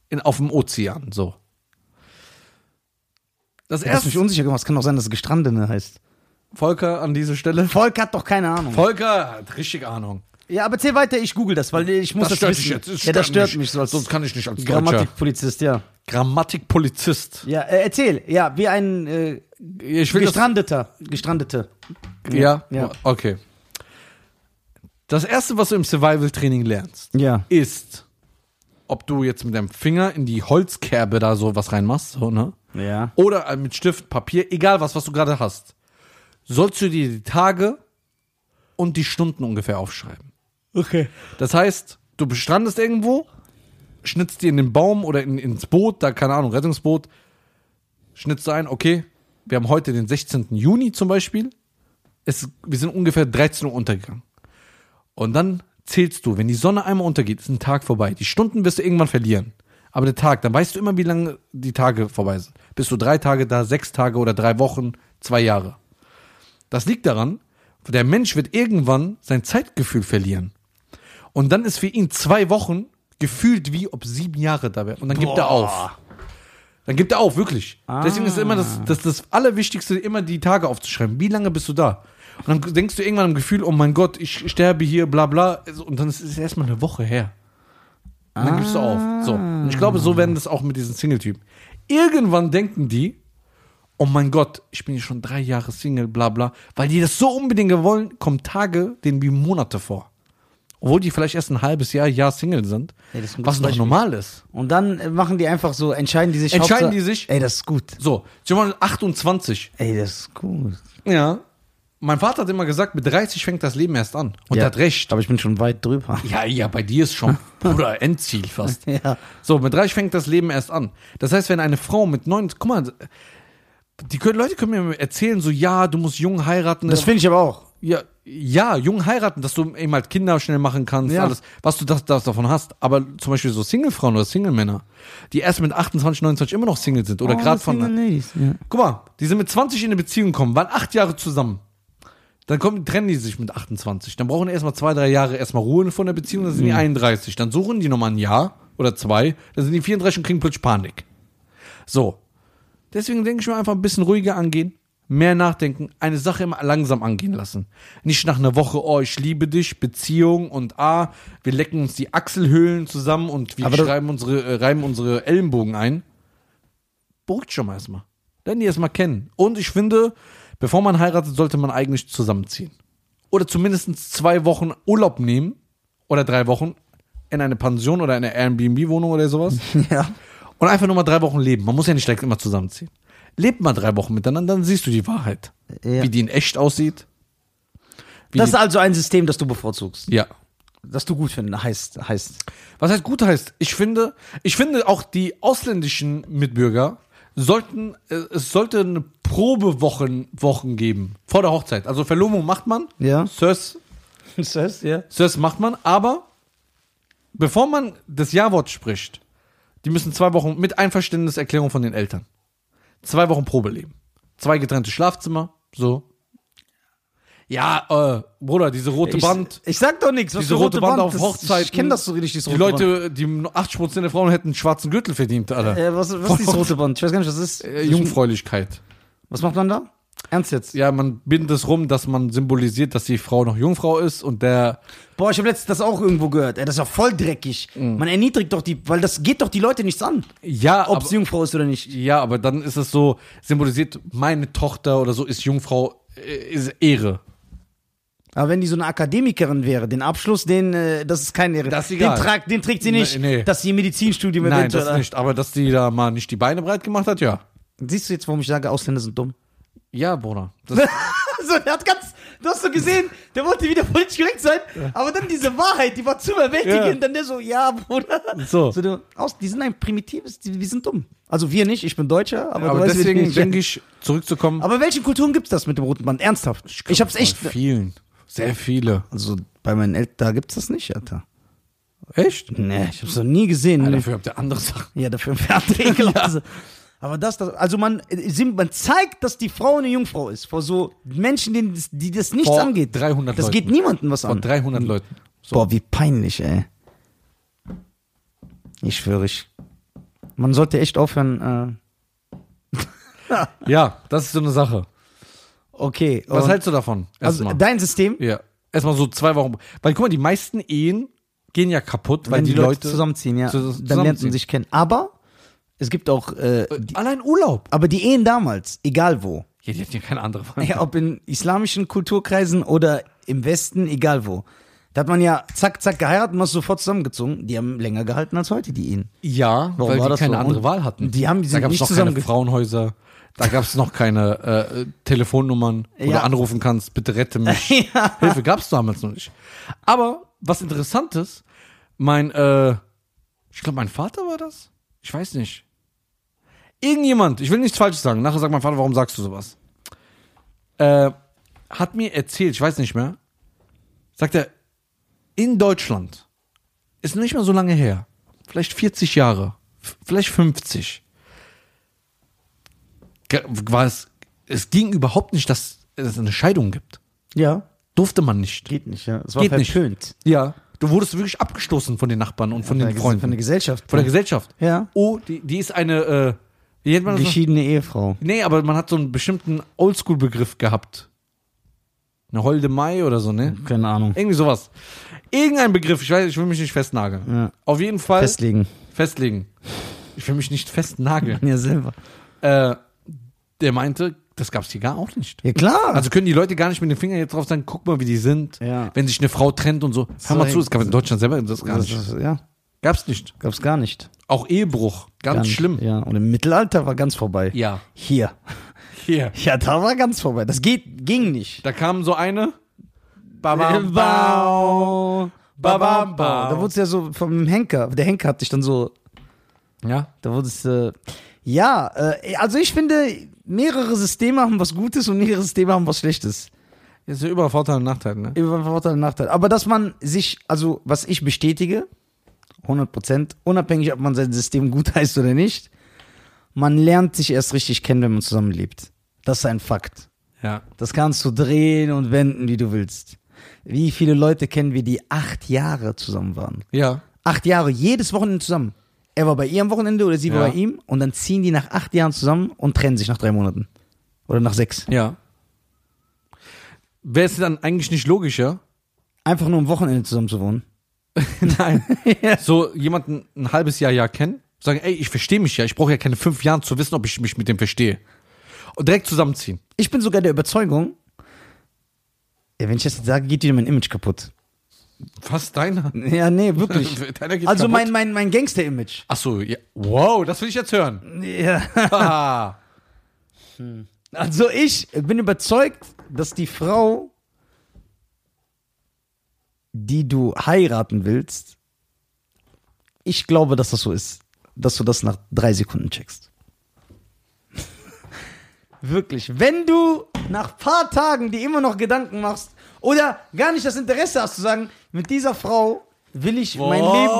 in, auf dem Ozean, so. Das Du hast mich erste, unsicher gemacht. Es kann auch sein, dass es Gestrandene heißt. Volker an dieser Stelle. Volk hat doch keine Ahnung. Volker hat richtig Ahnung. Ja, aber erzähl weiter, ich google das, weil ich muss Das das, wissen. jetzt. Es ja, das stört mich. mich so als Sonst kann ich nicht als. Grammatikpolizist, ja. Grammatikpolizist. Ja, äh, erzähl. Ja, wie ein äh, Ich will das Gestrandeter. Gestrandete. Ja? Ja. Okay. Das erste, was du im Survival-Training lernst, Ja. ist, ob du jetzt mit deinem Finger in die Holzkerbe da so was reinmachst, so, ne? Ja. Oder äh, mit Stift, Papier, egal was, was du gerade hast, sollst du dir die Tage und die Stunden ungefähr aufschreiben. Okay. Das heißt, du strandest irgendwo, schnitzt dir in den Baum oder in, ins Boot, da keine Ahnung, Rettungsboot, schnitzt du ein, okay, wir haben heute den 16. Juni zum Beispiel, es, wir sind ungefähr 13 Uhr untergegangen. Und dann zählst du, wenn die Sonne einmal untergeht, ist ein Tag vorbei. Die Stunden wirst du irgendwann verlieren. Aber der Tag, dann weißt du immer, wie lange die Tage vorbei sind. Bist du drei Tage da, sechs Tage oder drei Wochen, zwei Jahre. Das liegt daran, der Mensch wird irgendwann sein Zeitgefühl verlieren. Und dann ist für ihn zwei Wochen gefühlt wie ob sieben Jahre da wären. Und dann gibt er auf. Dann gibt er auf, wirklich. Deswegen ist immer das, das, das Allerwichtigste, immer die Tage aufzuschreiben. Wie lange bist du da? Und dann denkst du irgendwann am Gefühl, oh mein Gott, ich sterbe hier, bla bla. Und dann ist es erstmal eine Woche her. Und dann gibst du auf. So. Und ich glaube, so werden das auch mit diesen Single-Typen. Irgendwann denken die, oh mein Gott, ich bin hier schon drei Jahre Single, bla bla. Weil die das so unbedingt wollen, kommen Tage denen wie Monate vor. Obwohl die vielleicht erst ein halbes Jahr, Jahr Single sind. Ja, was noch normal ist. Und dann äh, machen die einfach so, entscheiden die sich. Entscheiden die sich? Ey, das ist gut. So, zum Beispiel 28. Ey, das ist gut. Ja. Mein Vater hat immer gesagt, mit 30 fängt das Leben erst an. Und ja. er hat recht. Aber ich bin schon weit drüber. Ja, ja, bei dir ist schon, <laughs> Bruder, Endziel fast. Ja. So, mit 30 fängt das Leben erst an. Das heißt, wenn eine Frau mit 9, guck mal, die können, Leute können mir erzählen, so, ja, du musst jung heiraten. Das finde ich aber auch. Ja, ja, jung heiraten, dass du eben halt Kinder schnell machen kannst, Ja. alles, was du das, das davon hast. Aber zum Beispiel so Single-Frauen oder Single-Männer, die erst mit 28, 29 immer noch Single sind Oh, oder gerade von. Ladies. Ja. Guck mal, die sind mit 20 in eine Beziehung gekommen, waren acht Jahre zusammen. Dann kommen, trennen die sich mit 28. Dann brauchen die erstmal zwei, drei Jahre erstmal Ruhe von der Beziehung, dann sind die 31. Dann suchen die nochmal ein Jahr oder zwei, dann sind die 34 und kriegen plötzlich Panik. So. Deswegen denke ich mir einfach ein bisschen ruhiger angehen, mehr nachdenken, eine Sache immer langsam angehen lassen. Nicht nach einer Woche, oh, ich liebe dich, Beziehung und ah, wir lecken uns die Achselhöhlen zusammen und wir schreiben unsere, äh, reiben unsere Ellenbogen ein. Beruhigt schon mal erstmal. Lernen die erstmal kennen. Und ich finde, bevor man heiratet, sollte man eigentlich zusammenziehen. Oder zumindest zwei Wochen Urlaub nehmen oder drei Wochen in eine Pension oder eine Airbnb-Wohnung oder sowas <laughs> ja. und einfach nur mal drei Wochen leben. Man muss ja nicht direkt immer zusammenziehen. Lebt mal drei Wochen miteinander, dann siehst du die Wahrheit. Ja. Wie die in echt aussieht. Wie Das ist also ein System, das du bevorzugst. ja. Das du gut findest, heißt, heißt. Was heißt gut heißt? Ich finde, ich finde auch die ausländischen Mitbürger sollten, äh, es sollte eine Probewochen Wochen geben vor der Hochzeit. Also Verlobung macht man, Ja. Sirs, heißt, <laughs> ja. Sirs macht man, aber bevor man das Ja-Wort spricht, die müssen zwei Wochen mit Einverständniserklärung von den Eltern. Zwei Wochen Probeleben. Zwei getrennte Schlafzimmer, so. Ja, äh, Bruder, diese rote Ich, Band. ich sag doch nichts. Was Diese für rote Band auf das- Hochzeiten. Ich kenne das so richtig, Die rote Band. Leute, die 80% der Frauen hätten einen schwarzen Gürtel verdient, Alter. Äh, was, was ist dieses rote Band? Ich weiß gar nicht, was das ist. Äh, Jungfräulichkeit. Was macht man da? Ernst jetzt? Ja, man bindet es rum, dass man symbolisiert, dass die Frau noch Jungfrau ist und der. Boah, ich habe letztens das auch irgendwo gehört. Ey, das ist ja voll dreckig. Man erniedrigt doch die, weil das geht doch die Leute nichts an. Ja, Ob aber, es Jungfrau ist oder nicht. ja, aber dann ist es so, symbolisiert, meine Tochter oder so ist Jungfrau, äh, ist Ehre. Aber wenn die so eine Akademikerin wäre, den Abschluss, den, äh, das ist kein Ehre. Das ist den, egal. tragt, den trägt sie nicht, Nee, nee. dass sie Medizinstudium Nein, eventuell- das nicht. Aber dass die da mal nicht die Beine breit gemacht hat, ja. Siehst du jetzt, warum ich sage, Ausländer sind dumm? Ja, Bruder. <laughs> So, der hat ganz, du hast so gesehen, der wollte wieder politisch korrekt sein, aber dann diese Wahrheit, die war zu überwältigend, Ja. dann der so, ja, Bruder. so. So, du, aus, die sind ein primitives, die, wir sind dumm. Also wir nicht, ich bin Deutscher, aber, Aber du weißt, wir deswegen nicht. denke ich, zurückzukommen. Aber welchen Kulturen gibt's das mit dem roten Band? Ernsthaft? Ich, hab's echt. Bei vielen. Sehr viele. Also bei meinen Eltern, da gibt's das nicht, Alter. Echt? Nee, ich hab's noch nie gesehen. Ja, Nee. dafür habt ihr andere Sachen. Ja, dafür für andere <laughs> ekelhafte. Aber das, das, also man, äh, man zeigt, dass die Frau eine Jungfrau ist. Vor so Menschen, denen das, die das nichts Vor angeht. 300 Das Leuten. geht niemandem was Von an. 300 Leuten. So. Boah, wie peinlich, ey. Ich schwöre, ich. Man sollte echt aufhören. <laughs> Ja, das ist so eine Sache. Äh, okay. Was hältst du davon? Also Erstmal. dein System? ja. Erstmal so zwei Wochen. Weil guck mal, die meisten Ehen gehen ja kaputt, weil Wenn die, Leute. zusammenziehen, ja. zu- dann lernt zusammenziehen. man sich kennen. Aber es gibt auch, äh, die, Allein Urlaub. aber die Ehen damals, egal wo. Ja, die hatten ja keine andere Wahl. Ja, ob in islamischen Kulturkreisen oder im Westen, egal wo. Da hat man ja zack, zack geheiratet und man ist sofort zusammengezogen. Die haben länger gehalten als heute, die Ehen. Ja, Warum weil war die das keine so? andere Wahl hatten. die haben- die da gab es noch keine Frauenhäuser. Da gab es noch keine äh, Telefonnummern, wo Ja. du anrufen kannst, bitte rette mich. <laughs> Ja. Hilfe gab es damals noch nicht. Aber was interessantes, mein, äh, ich glaube, mein Vater war das? Ich weiß nicht. Irgendjemand, ich will nichts Falsches sagen. Nachher sagt mein Vater, warum sagst du sowas? Äh, hat mir erzählt, ich weiß nicht mehr, sagt er, in Deutschland ist nicht mehr so lange her, vielleicht 40 Jahre, vielleicht 50, ge- war es, es ging überhaupt nicht, dass es eine Scheidung gibt. Ja. Durfte man nicht. Geht nicht, ja. Es war Geht nicht. verpönt. Ja. Du wurdest wirklich abgestoßen von den Nachbarn und von den Von Freunden. der Gesellschaft. von der Gesellschaft. Ja. Oh, die, die ist eine, äh, das? Geschiedene Ehefrau. Nee, aber man hat so einen bestimmten Oldschool-Begriff gehabt. Eine Holde Mai oder so, ne? Keine Ahnung. Irgendwie sowas. Irgendein Begriff, ich weiß, ich will mich nicht festnageln. Ja. Auf jeden Fall Festlegen. festlegen. Ich will mich nicht festnageln. <laughs> Ja, selber. äh, der meinte, das gab's hier gar auch nicht. Ja, klar. Also können die Leute gar nicht mit den Fingern jetzt drauf sagen, guck mal, wie die sind. Ja. Wenn sich eine Frau trennt und so. Hör mal So, zu, es gab in Deutschland selber das gar das, nicht. das, ja, Gab's nicht. gab's gar nicht. Auch Ehebruch. Ganz nicht. schlimm. Ja, und im Mittelalter war ganz vorbei. Ja. Hier. Hier. <laughs> Ja, da war ganz vorbei. Das geht, ging nicht. Da kam so eine. Bam, bau. Babam, bau. Da wurde es ja so vom Henker. Der Henker hat dich dann so. Ja. Da wurde es. Äh, ja, äh, also ich finde, mehrere Systeme haben was Gutes und mehrere Systeme haben was Schlechtes. Das ist ja überall Vorteile und Nachteile, ne? Über Vorteil und Nachteil. Aber dass man sich, also was ich bestätige, 100 Prozent, unabhängig, ob man sein System gut <laughs> heißt oder nicht, man lernt sich erst richtig kennen, wenn man zusammenlebt. Das ist ein Fakt. Ja. Das kannst du drehen und wenden, wie du willst. Wie viele Leute kennen wir, die acht Jahre zusammen waren? Ja. Acht Jahre, jedes Wochenende zusammen. Er war bei ihr am Wochenende oder sie war Ja. bei ihm und dann ziehen die nach acht Jahren zusammen und trennen sich nach drei Monaten. Oder nach sechs. Ja. Wäre es dann eigentlich nicht logischer? Einfach nur am Wochenende zusammen zu wohnen. <laughs> Nein. So jemanden ein halbes Jahr ja kennen, sagen, ey, ich verstehe mich ja, ich brauche ja keine fünf Jahre zu wissen, ob ich mich mit dem verstehe. Und direkt zusammenziehen. Ich bin sogar der Überzeugung, ja, wenn ich das jetzt sage, geht dir mein Image kaputt. Was deiner? Ja, nee, wirklich. <laughs> Deiner geht also kaputt? mein, mein, mein Gangster-Image. Ach so, ja. Wow, das will ich jetzt hören. Ja. <laughs> Ah. Also ich bin überzeugt, dass die Frau, die du heiraten willst, ich glaube, dass das so ist, dass du das nach drei Sekunden checkst. <laughs> Wirklich. Wenn du nach paar Tagen dir immer noch Gedanken machst oder gar nicht das Interesse hast zu sagen, mit dieser Frau will ich mein Wow. Leben,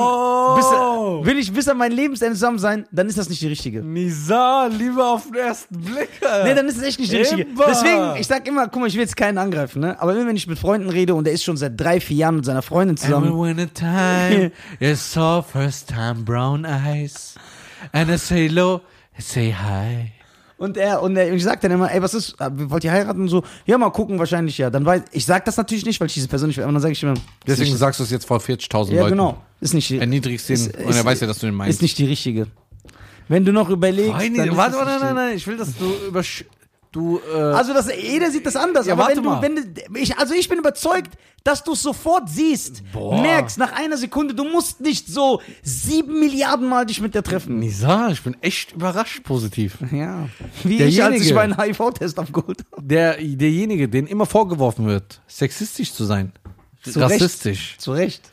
bis, will ich bis an mein Lebensende zusammen sein, dann ist das nicht die richtige. Nisa, lieber auf den ersten Blick. Nee, dann ist es echt nicht die richtige. Immer. Deswegen, ich sag immer, guck mal, ich will jetzt keinen angreifen, ne? Aber immer wenn ich mit Freunden rede und der ist schon seit drei, vier Jahren mit seiner Freundin zusammen. when a time <laughs> you saw first time brown eyes and I say hello, I say hi. Und er, und er, ich sag dann immer, ey, was ist, äh, wollt ihr heiraten und so? Ja, mal gucken, wahrscheinlich ja. Dann weiß, ich sag das natürlich nicht, weil ich diese Person nicht will, aber dann sage ich immer, Deswegen ist sagst du es jetzt vor 40.000 nicht, ja, Leuten. genau, ist nicht die, Erniedrigst ihn und er ist- weiß ja, dass du den meinst. ist nicht die richtige. Wenn du noch überlegst, Nein, warte, warte, nicht nein, nein, nein, ich will, dass du über du äh, Also das, jeder sieht das anders. Ja, aber warte wenn du, mal. wenn du, ich, also ich bin überzeugt, dass du es sofort siehst, Boah. merkst nach einer Sekunde, du musst nicht so sieben Milliarden Mal dich mit der treffen. Nisa, ich bin echt überrascht positiv. Ja. Wie ich, als ich Derjenige- meinen HIV-Test abgeholt habe. Der, derjenige, den immer vorgeworfen wird, sexistisch zu sein, Zu Recht. rassistisch, Zu Recht.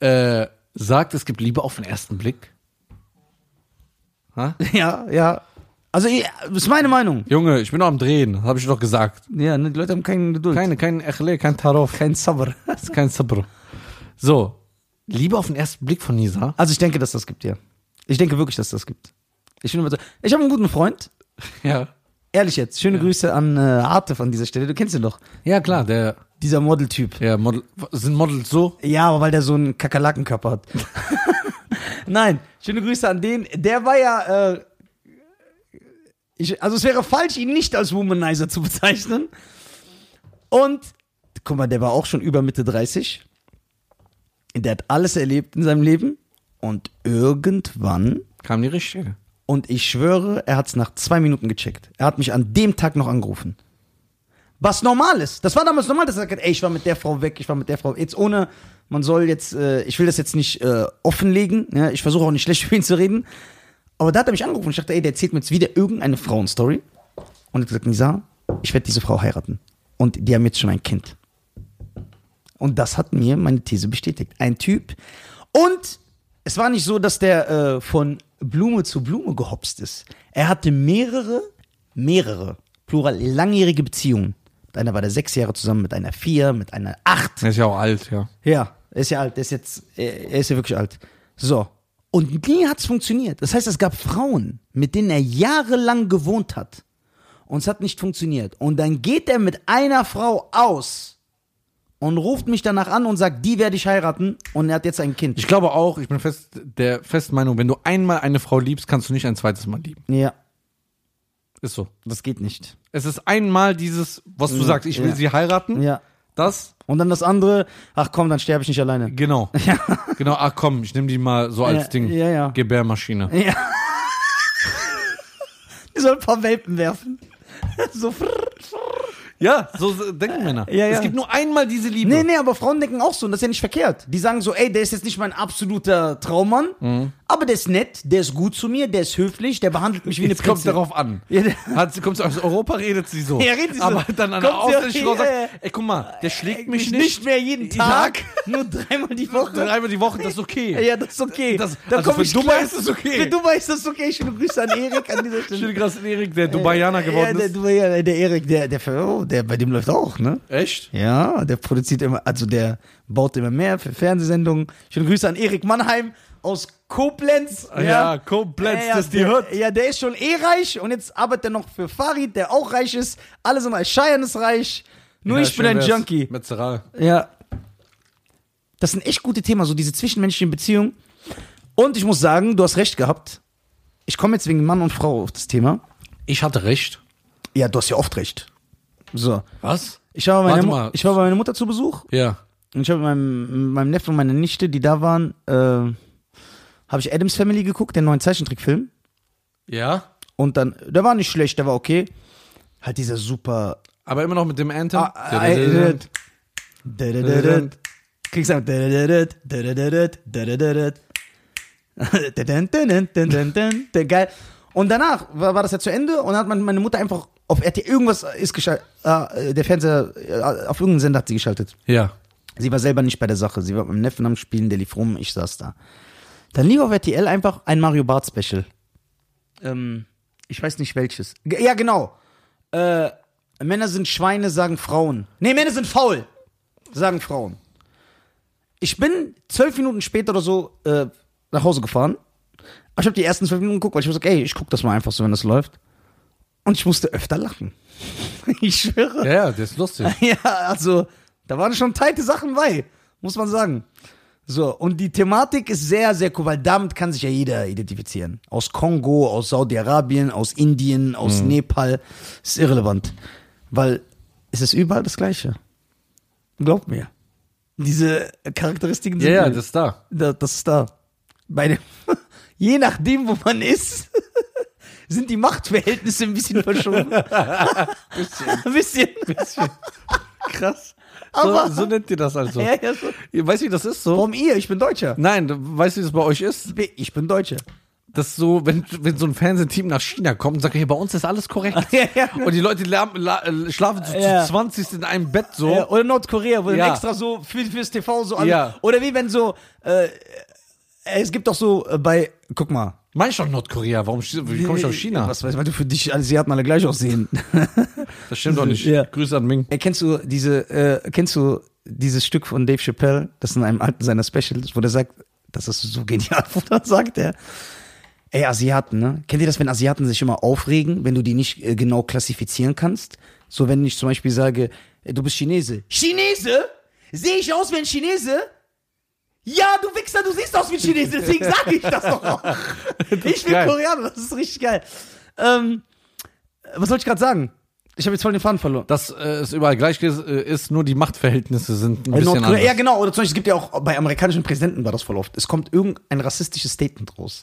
äh, sagt, es gibt Liebe auf den ersten Blick. Ha? Ja, ja. Also, ich- das ist meine Meinung. Junge, ich bin noch am Drehen, habe ich doch gesagt. Ja, ne, die Leute haben keine Geduld. Keine, kein Echle, kein Tarof, kein Sabr. ist <laughs> kein Sabr. So, Liebe auf den ersten Blick von Nisa. Also, ich denke, dass das gibt, ja. Ich denke wirklich, dass das gibt. Ich bin überzeugt. Ich habe einen guten Freund. <laughs> Ja. Ehrlich jetzt. Schöne Grüße an äh, Arte von dieser Stelle. Du kennst ihn doch. Ja, klar, der, Dieser Modeltyp. der Model, sind Models so? Ja, aber weil der so einen Kakerlakenkörper hat. <laughs> Nein, schöne Grüße an den. Der war ja, äh, ich, also es wäre falsch, ihn nicht als Womanizer zu bezeichnen. Und guck mal, der war auch schon über Mitte 30. Der hat alles erlebt in seinem Leben. Und irgendwann, Kam die richtige. und ich schwöre, er hat es nach zwei Minuten gecheckt. Er hat mich an dem Tag noch angerufen. Was normal ist. Das war damals normal, dass er gesagt hat, ey, ich war mit der Frau weg, ich war mit der Frau. Jetzt ohne, man soll jetzt, äh, ich will das jetzt nicht äh, offenlegen, ja, ich versuche auch nicht schlecht <laughs> für ihn zu reden. Aber da hat er mich angerufen und ich dachte, ey, der erzählt mir jetzt wieder irgendeine Frauenstory. Und hat gesagt, Nisa, ich werde diese Frau heiraten. Und die haben jetzt schon ein Kind. Und das hat mir meine These bestätigt. Ein Typ. Und es war nicht so, dass der äh, von Blume zu Blume gehopst ist. Er hatte mehrere, mehrere, plural, langjährige Beziehungen. Mit einer war der sechs Jahre zusammen, mit einer vier, mit einer acht. Er ist ja auch alt, ja. Ja, er ist ja alt, er ist jetzt, er er ist ja wirklich alt. So. Und nie hat's funktioniert. Das heißt, es gab Frauen, mit denen er jahrelang gewohnt hat. Und es hat nicht funktioniert. Und dann geht er mit einer Frau aus und ruft mich danach an und sagt, die werde ich heiraten. Und er hat jetzt ein Kind. Ich glaube auch, ich bin fest der festen Meinung, wenn du einmal eine Frau liebst, kannst du nicht ein zweites Mal lieben. Ja, Ist so. das geht nicht. Es ist einmal dieses, was du sagst, ich will ja. sie heiraten. Ja. Das, Und dann das andere, ach komm, dann sterbe ich nicht alleine. genau. <laughs> Genau, ach komm, ich nehme die mal so als Ja, Ding. ja, ja. Gebärmaschine. Ja. <laughs> Die soll ein paar Welpen werfen. <laughs> So frrr. Ja, so so denken Männer. Ja, ja. Es gibt nur einmal diese Liebe. Nee, nee, aber Frauen denken auch so und das ist ja nicht verkehrt. Die sagen so, ey, der ist jetzt nicht mein absoluter Traummann, Mhm. Aber der ist nett, der ist gut zu mir, der ist höflich, der behandelt mich wie eine Jetzt kommt darauf an. Ja, der- <laughs> Hat, kommt sie aus Europa, redet sie so. Ja, redet sie so. Aber dann an Kommt der sie- Frau sagt, ey, guck mal, der schlägt Mich mich nicht. mehr jeden Tag, nur dreimal die Woche. Dreimal die Woche, das ist okay. Ja, das ist okay. Das- Da also komm für ich Dubai klar. ist das okay. Für Dubai ist das okay. Schöne Grüße an Erik an dieser Stelle. Schöne Grüße an Erik, der Dubaianer geworden ja, der, ist. Dubai, der Erik, der, der, oh, der, bei dem läuft auch, ne? Echt? Ja, der produziert immer, also der baut immer mehr für Fernsehsendungen. Schöne Grüße an Erik Mannheim aus Koblenz. Ja, Koblenz, ja, das die der, hört. Ja, der ist schon eh reich und jetzt arbeitet er noch für Farid, der auch reich ist. Alle sind reich. Cheyenne ist reich. Nur Ja, ich bin ein. Junkie. Metzeral. Ja. Das sind echt gute Themen, so diese zwischenmenschlichen Beziehungen. Und ich muss sagen, du hast recht gehabt. Ich komme jetzt wegen Mann und Frau auf das Thema. Ich hatte recht. Ja, du hast ja oft recht. So. Was? Ich war bei, Warte meiner, Mu- mal. ich war bei meiner Mutter zu Besuch. Ja. Und ich habe mit meinem, meinem Neffen und meiner Nichte, die da waren, äh, habe ich Adams Family geguckt, den neuen Zeichentrickfilm. Ja? Und dann, der war nicht schlecht, der war okay. Halt dieser super. Aber immer noch mit dem Anthem? Ah, äh. Kriegst du dadadadad. Geil. Und danach war, war das ja zu Ende und dann hat meine Mutter einfach auf RT irgendwas ist geschaltet. Äh, der Fernseher, äh, auf irgendeinen Sender hat sie geschaltet. Ja. Sie war selber nicht bei der Sache. Sie war mit meinem Neffen am Spielen, der lief rum, ich saß da. Dann lief auf RTL einfach ein Mario Bart Special. Ähm, ich weiß nicht welches. G- Ja, genau. Äh, Männer sind Schweine, sagen Frauen. Nee, Männer sind faul, sagen Frauen. Ich bin zwölf Minuten später oder so äh, nach Hause gefahren. Aber ich habe die ersten zwölf Minuten geguckt, weil ich mir gesagt, ey, ich guck das mal einfach so, wenn das läuft. Und ich musste öfter lachen. <laughs> ich schwöre. Ja, ja, der ist lustig. <laughs> Ja, also, da waren schon teite Sachen bei, muss man sagen. So, und die Thematik ist sehr, sehr cool, weil damit kann sich ja jeder identifizieren. Aus Kongo, aus Saudi-Arabien, aus Indien, aus Nepal. Ist irrelevant. Weil es ist überall das Gleiche. Glaubt mir. Diese Charakteristiken Ja, sind ja, das ist da. da, das ist da. Bei dem, <laughs> je nachdem, wo man ist, <laughs> sind die Machtverhältnisse ein bisschen verschoben. <laughs> ein bisschen. Krass. Aber- so, so nennt ihr das also. <laughs> Ja, ja, so. Ihr weißt, wie das ist so? Warum ihr? Ich bin Deutscher. Nein, du- weißt du, wie das bei euch ist? Ich bin Deutscher. Das ist so, wenn, wenn so ein Fernsehteam nach China kommt und sagt, hey, bei uns ist alles korrekt. <laughs> Ja, ja. Und die Leute la, la, schlafen so Ja. zu 20 in einem Bett so. Ja, oder Nordkorea, wo dann extra so für, fürs TV so an. Ja. Oder wie wenn so, äh, es gibt doch so äh, bei, guck mal. Meinst ich doch Nordkorea, warum wie komm ich aus China? Was weiß ich, weil du für dich Asiaten alle gleich aussehen. <laughs> Das stimmt doch nicht. Ja. Grüße an Ming. Ey, kennst du diese, äh, kennst du dieses Stück von Dave Chappelle, das in einem alten seiner Specials, wo der sagt, das ist so genial, <laughs> wo dann sagt er, ey, Asiaten, ne? Kennt ihr das, wenn Asiaten sich immer aufregen, wenn du die nicht äh, genau klassifizieren kannst? So, wenn ich zum Beispiel sage, du bist Chinese. Chinese? Sehe ich aus wie ein Chinese? Ja, du Wichser, du siehst aus wie ein Chinese, deswegen sage ich das doch auch. <laughs> ich bin geil. Koreaner, das ist richtig geil. Ähm, was soll ich gerade sagen? Ich habe jetzt voll den Faden verloren. Dass äh, es überall gleich ist, äh, ist, nur die Machtverhältnisse sind ein In bisschen Nordkorea, anders. ja, genau. Oder zum Beispiel, es gibt ja auch bei amerikanischen Präsidenten war das voll oft. Es kommt irgendein rassistisches Statement raus.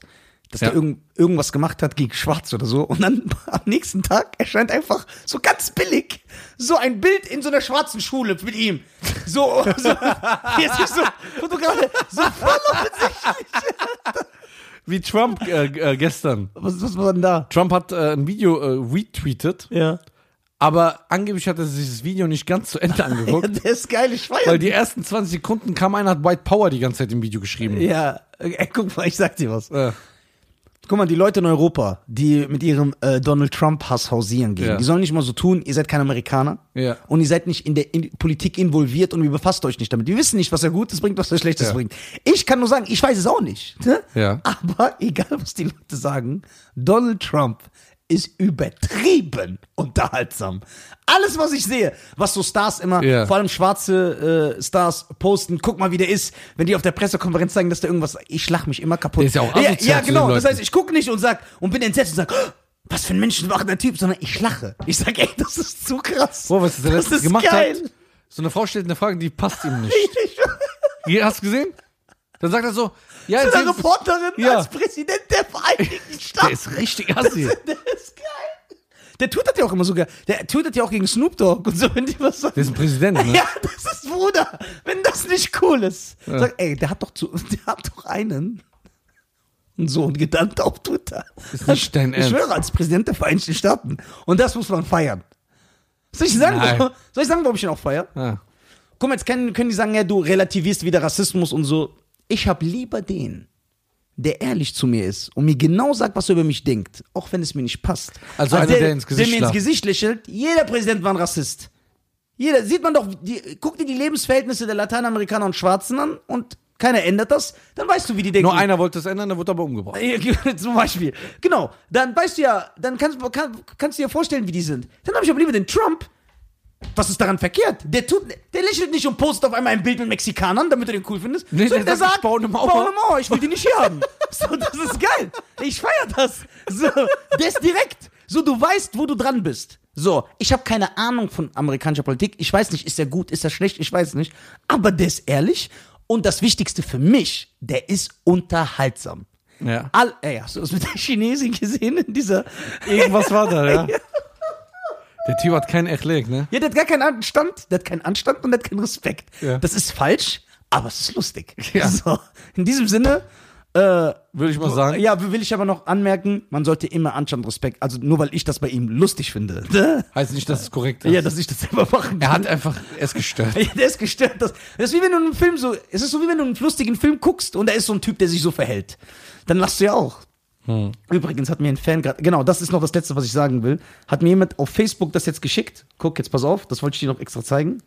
Dass Ja. der irgend, irgendwas gemacht hat gegen Schwarz oder so. Und dann <laughs> am nächsten Tag erscheint einfach so ganz billig so ein Bild in so einer schwarzen Schule mit ihm. So, <laughs> so er sich so fotografiert. So voll offensichtlich. Wie Trump äh, äh, gestern. Was, was war denn da? Trump hat äh, ein Video äh, retweetet, Ja. aber angeblich hat er sich das Video nicht ganz zu Ende <laughs> ja angeguckt. der ist geil, ich feier Weil die ersten 20 Sekunden kam einer, hat White Power die ganze Zeit im Video geschrieben. Ja, ey, guck mal, ich sag dir was. Äh, Guck mal, die Leute in Europa, die mit ihrem äh, Donald Trump-Hass hausieren gehen, Ja. die sollen nicht mal so tun, ihr seid kein Amerikaner Ja. und ihr seid nicht in der in Politik involviert und ihr befasst euch nicht damit. Wir wissen nicht, was er Gutes bringt, was er Schlechtes Ja. bringt. Ich kann nur sagen, ich weiß es auch nicht. Ne? Aber <laughs> egal, was die Leute sagen, Donald Trump ist übertrieben unterhaltsam. Alles, was ich sehe, was so Stars immer, Ja. vor allem schwarze äh, Stars posten, guck mal, wie der ist, wenn die auf der Pressekonferenz sagen, dass der irgendwas, ich lach mich immer kaputt. Der ist ja auch ja, asozial ja, zu genau. Das heißt, ich gucke nicht und sag und bin entsetzt und sag, "Oh, was für ein menschenverachtender Typ, sondern ich lache. Ich sag, ey, das ist zu krass. Boah, was der das ist gemacht geil. hat. So eine Frau stellt eine Frage, die passt ihm nicht. <laughs> Hast du gesehen? Dann sagt er so, ja, Eine erzählen Sie- Reporterin Ja. als Präsident der Vereinigten Staaten. <laughs> der ist richtig assi. Der ist geil. Der twittert ja auch immer sogar. Der twittert ja auch gegen Snoop Dogg und so, wenn die was sagen. Der ist ein Präsident, ne? Ja, das ist Bruder. Wenn das nicht cool ist. Sag, ey, der hat doch zu, <laughs> der hat doch einen. Einen Sohn genannt auf Twitter. Ist nicht dein Ich Ernst. schwöre, als Präsident der Vereinigten Staaten. Und das muss man feiern. Soll ich sagen, Nein. warum, <laughs> soll ich sagen, warum ich ihn auch feiere? Ja. Guck mal, jetzt können, können die sagen, ja, du relativierst wieder Rassismus und so. Ich hab lieber den, der ehrlich zu mir ist und mir genau sagt, was er über mich denkt, auch wenn es mir nicht passt. Also einer, der ins Gesicht der mir ins. Gesicht lächelt. Jeder Präsident war ein Rassist. Jeder, sieht man doch, die, guck dir die Lebensverhältnisse der Lateinamerikaner und Schwarzen an und keiner ändert das, dann weißt du, wie die denken. Nur einer wollte es ändern, der wurde aber umgebracht. <laughs> Zum Beispiel. Genau. Dann weißt du ja, dann kannst, kann, kannst du dir vorstellen, wie die sind. Dann habe ich aber lieber den Trump. Was ist daran verkehrt? Der, tut, der lächelt nicht und postet auf einmal ein Bild mit Mexikanern, damit du den cool findest. Nee, sondern der sagt, ich baue eine Mauer. Bau eine Mauer, ich will die nicht hier haben. <laughs> So, das ist geil. Ich feier das. So, der ist direkt. So, du weißt, wo du dran bist. So, ich habe keine Ahnung von amerikanischer Politik. Ich weiß nicht, ist er gut, ist er schlecht, ich weiß nicht. Aber der ist ehrlich. Und das Wichtigste für mich, der ist unterhaltsam. Ja. All, ey, hast du das mit der Chinesin gesehen in dieser? Irgendwas war da, ja. <laughs> Der Typ hat keinen Echleg, ne? Ja, der hat gar keinen Anstand, der hat keinen Anstand und der hat keinen Respekt. Ja. Das ist falsch, aber es ist lustig. Ja. So, in diesem Sinne, äh, Würde ich mal sagen. ja, will ich aber noch anmerken, man sollte immer Anstand, Respekt, also nur weil ich das bei ihm lustig finde. Ne? Heißt nicht, dass es korrekt ist. Ja, dass ich das selber machen er kann. hat einfach, er ist gestört. <laughs> Ja, der ist gestört. Das, das ist wie wenn du einen Film so, es ist so wie wenn du einen lustigen Film guckst und da ist so ein Typ, der sich so verhält. Dann lachst du ja auch. Hm. Übrigens hat mir ein Fan gerade, genau, das ist noch das Letzte, was ich sagen will, hat mir jemand auf Facebook das jetzt geschickt. Guck, jetzt pass auf, das wollte ich dir noch extra zeigen.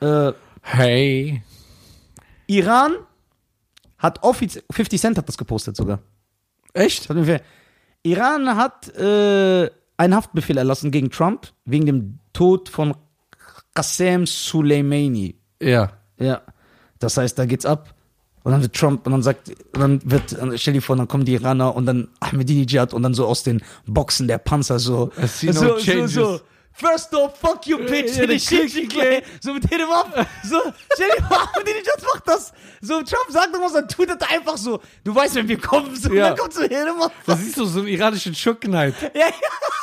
Äh, Hey. Iran hat offiziell, 50 Cent hat das gepostet sogar. Echt? Hat mir. Iran hat äh, einen Haftbefehl erlassen gegen Trump wegen dem Tod von Qasem Soleimani. Ja. Ja. Das heißt, da geht's ab. Und dann wird Trump, und dann sagt, und dann wird, stell dir vor, dann kommen die Iraner und dann Ahmadinejad und dann so aus den Boxen der Panzer so. I see no so, so, changes. so. First off, fuck you, bitch, Ja, in the shit, Clay. So mit jedem ab. So, stell dir vor, Ahmadinejad macht das. So, Trump sagt irgendwas, dann tut er einfach so. Du weißt, wenn wir kommen, so, Ja. dann kommt so jedem ab. Da siehst du so einen iranischen Schuckneid. <laughs> Ja, ja.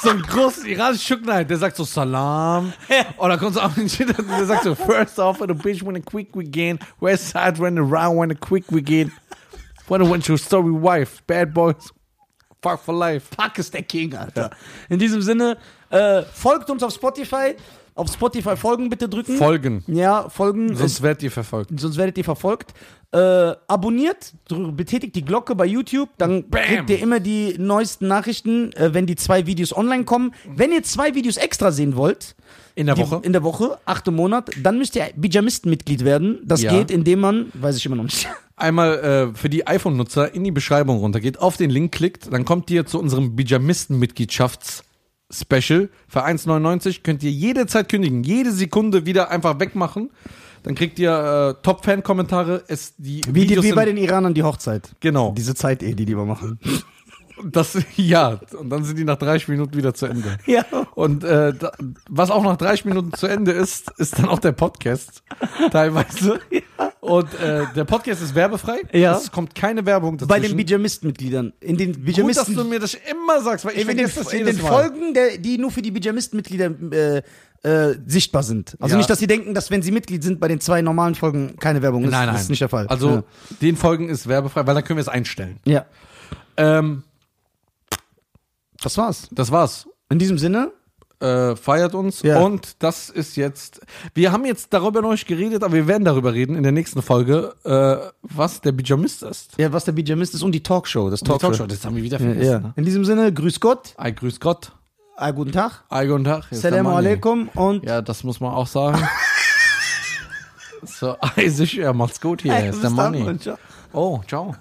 So einen großen iranischen Schuckneid, der sagt so Salam. Ja. Oder kommt so ein Shit, der sagt so, first off, the bitch when a quick we gain, west side when around when a quick we gain. When I went to story wife, bad boys, fuck for life. Fuck ist der King, Alter. In diesem Sinne, äh, folgt uns auf Spotify. Auf Spotify folgen bitte drücken. Folgen. Ja, folgen. Sonst werdet ihr verfolgt. sonst werdet ihr verfolgt. Äh, abonniert, betätigt die Glocke bei YouTube, dann Bam. kriegt ihr immer die neuesten Nachrichten, äh, wenn die zwei Videos online kommen. Wenn ihr zwei Videos extra sehen wollt, In der die, Woche? in der Woche, achte Monat, dann müsst ihr Bijamisten-Mitglied werden. Das Ja. geht, indem man, weiß ich immer noch nicht. <laughs> Einmal äh, für die iPhone-Nutzer in die Beschreibung runtergeht, auf den Link klickt, dann kommt ihr zu unserem Bijamisten-Mitgliedschafts-Special. Für 1,99 könnt ihr jederzeit kündigen, jede Sekunde wieder einfach wegmachen. Dann kriegt ihr äh, Top-Fan-Kommentare. Es- Die Wie, die, wie bei den Iranern die Hochzeit. Genau. Diese Zeit eh, die die wir machen. Das, <laughs> ja, und dann sind die nach 30 Minuten wieder zu Ende. <laughs> ja. Und äh, da, was auch nach 30 Minuten zu Ende ist, ist dann auch der Podcast <laughs> teilweise. Und äh, der Podcast ist werbefrei. Ja. Es kommt keine Werbung dazwischen. Bei den Bijamist-Mitgliedern. In den Gut, dass Bijamisten. du mir das immer sagst, weil ich in den, das in den. Folgen, der, die nur für die Bijamist-Mitglieder äh, äh, sichtbar sind. Also Ja. nicht, dass sie denken, dass wenn sie Mitglied sind, bei den zwei normalen Folgen keine Werbung ist. Nein, nein. Das ist nicht der Fall. Also den Folgen ist werbefrei, weil dann können wir es einstellen. ja. ja. Ähm, Das war's. das war's. In diesem Sinne, Äh, feiert uns Ja. und das ist jetzt. Wir haben jetzt darüber noch nicht geredet, aber wir werden darüber reden in der nächsten Folge, äh, was der Bijamist ist. ja, was der Bijamist ist und die Talkshow. Das Die Talkshow. Talkshow, das haben wir wieder Ja, vergessen. ja. Ne? In diesem Sinne, grüß Gott, Ei, grüß Gott. äh, guten Tag, Ei, guten Tag. Hier ist der Salam Manni. alaikum und Ja, das muss man auch sagen. <laughs> so, <laughs> ei, sicher, macht's gut hier. Hier ist der ciao. Oh, ciao.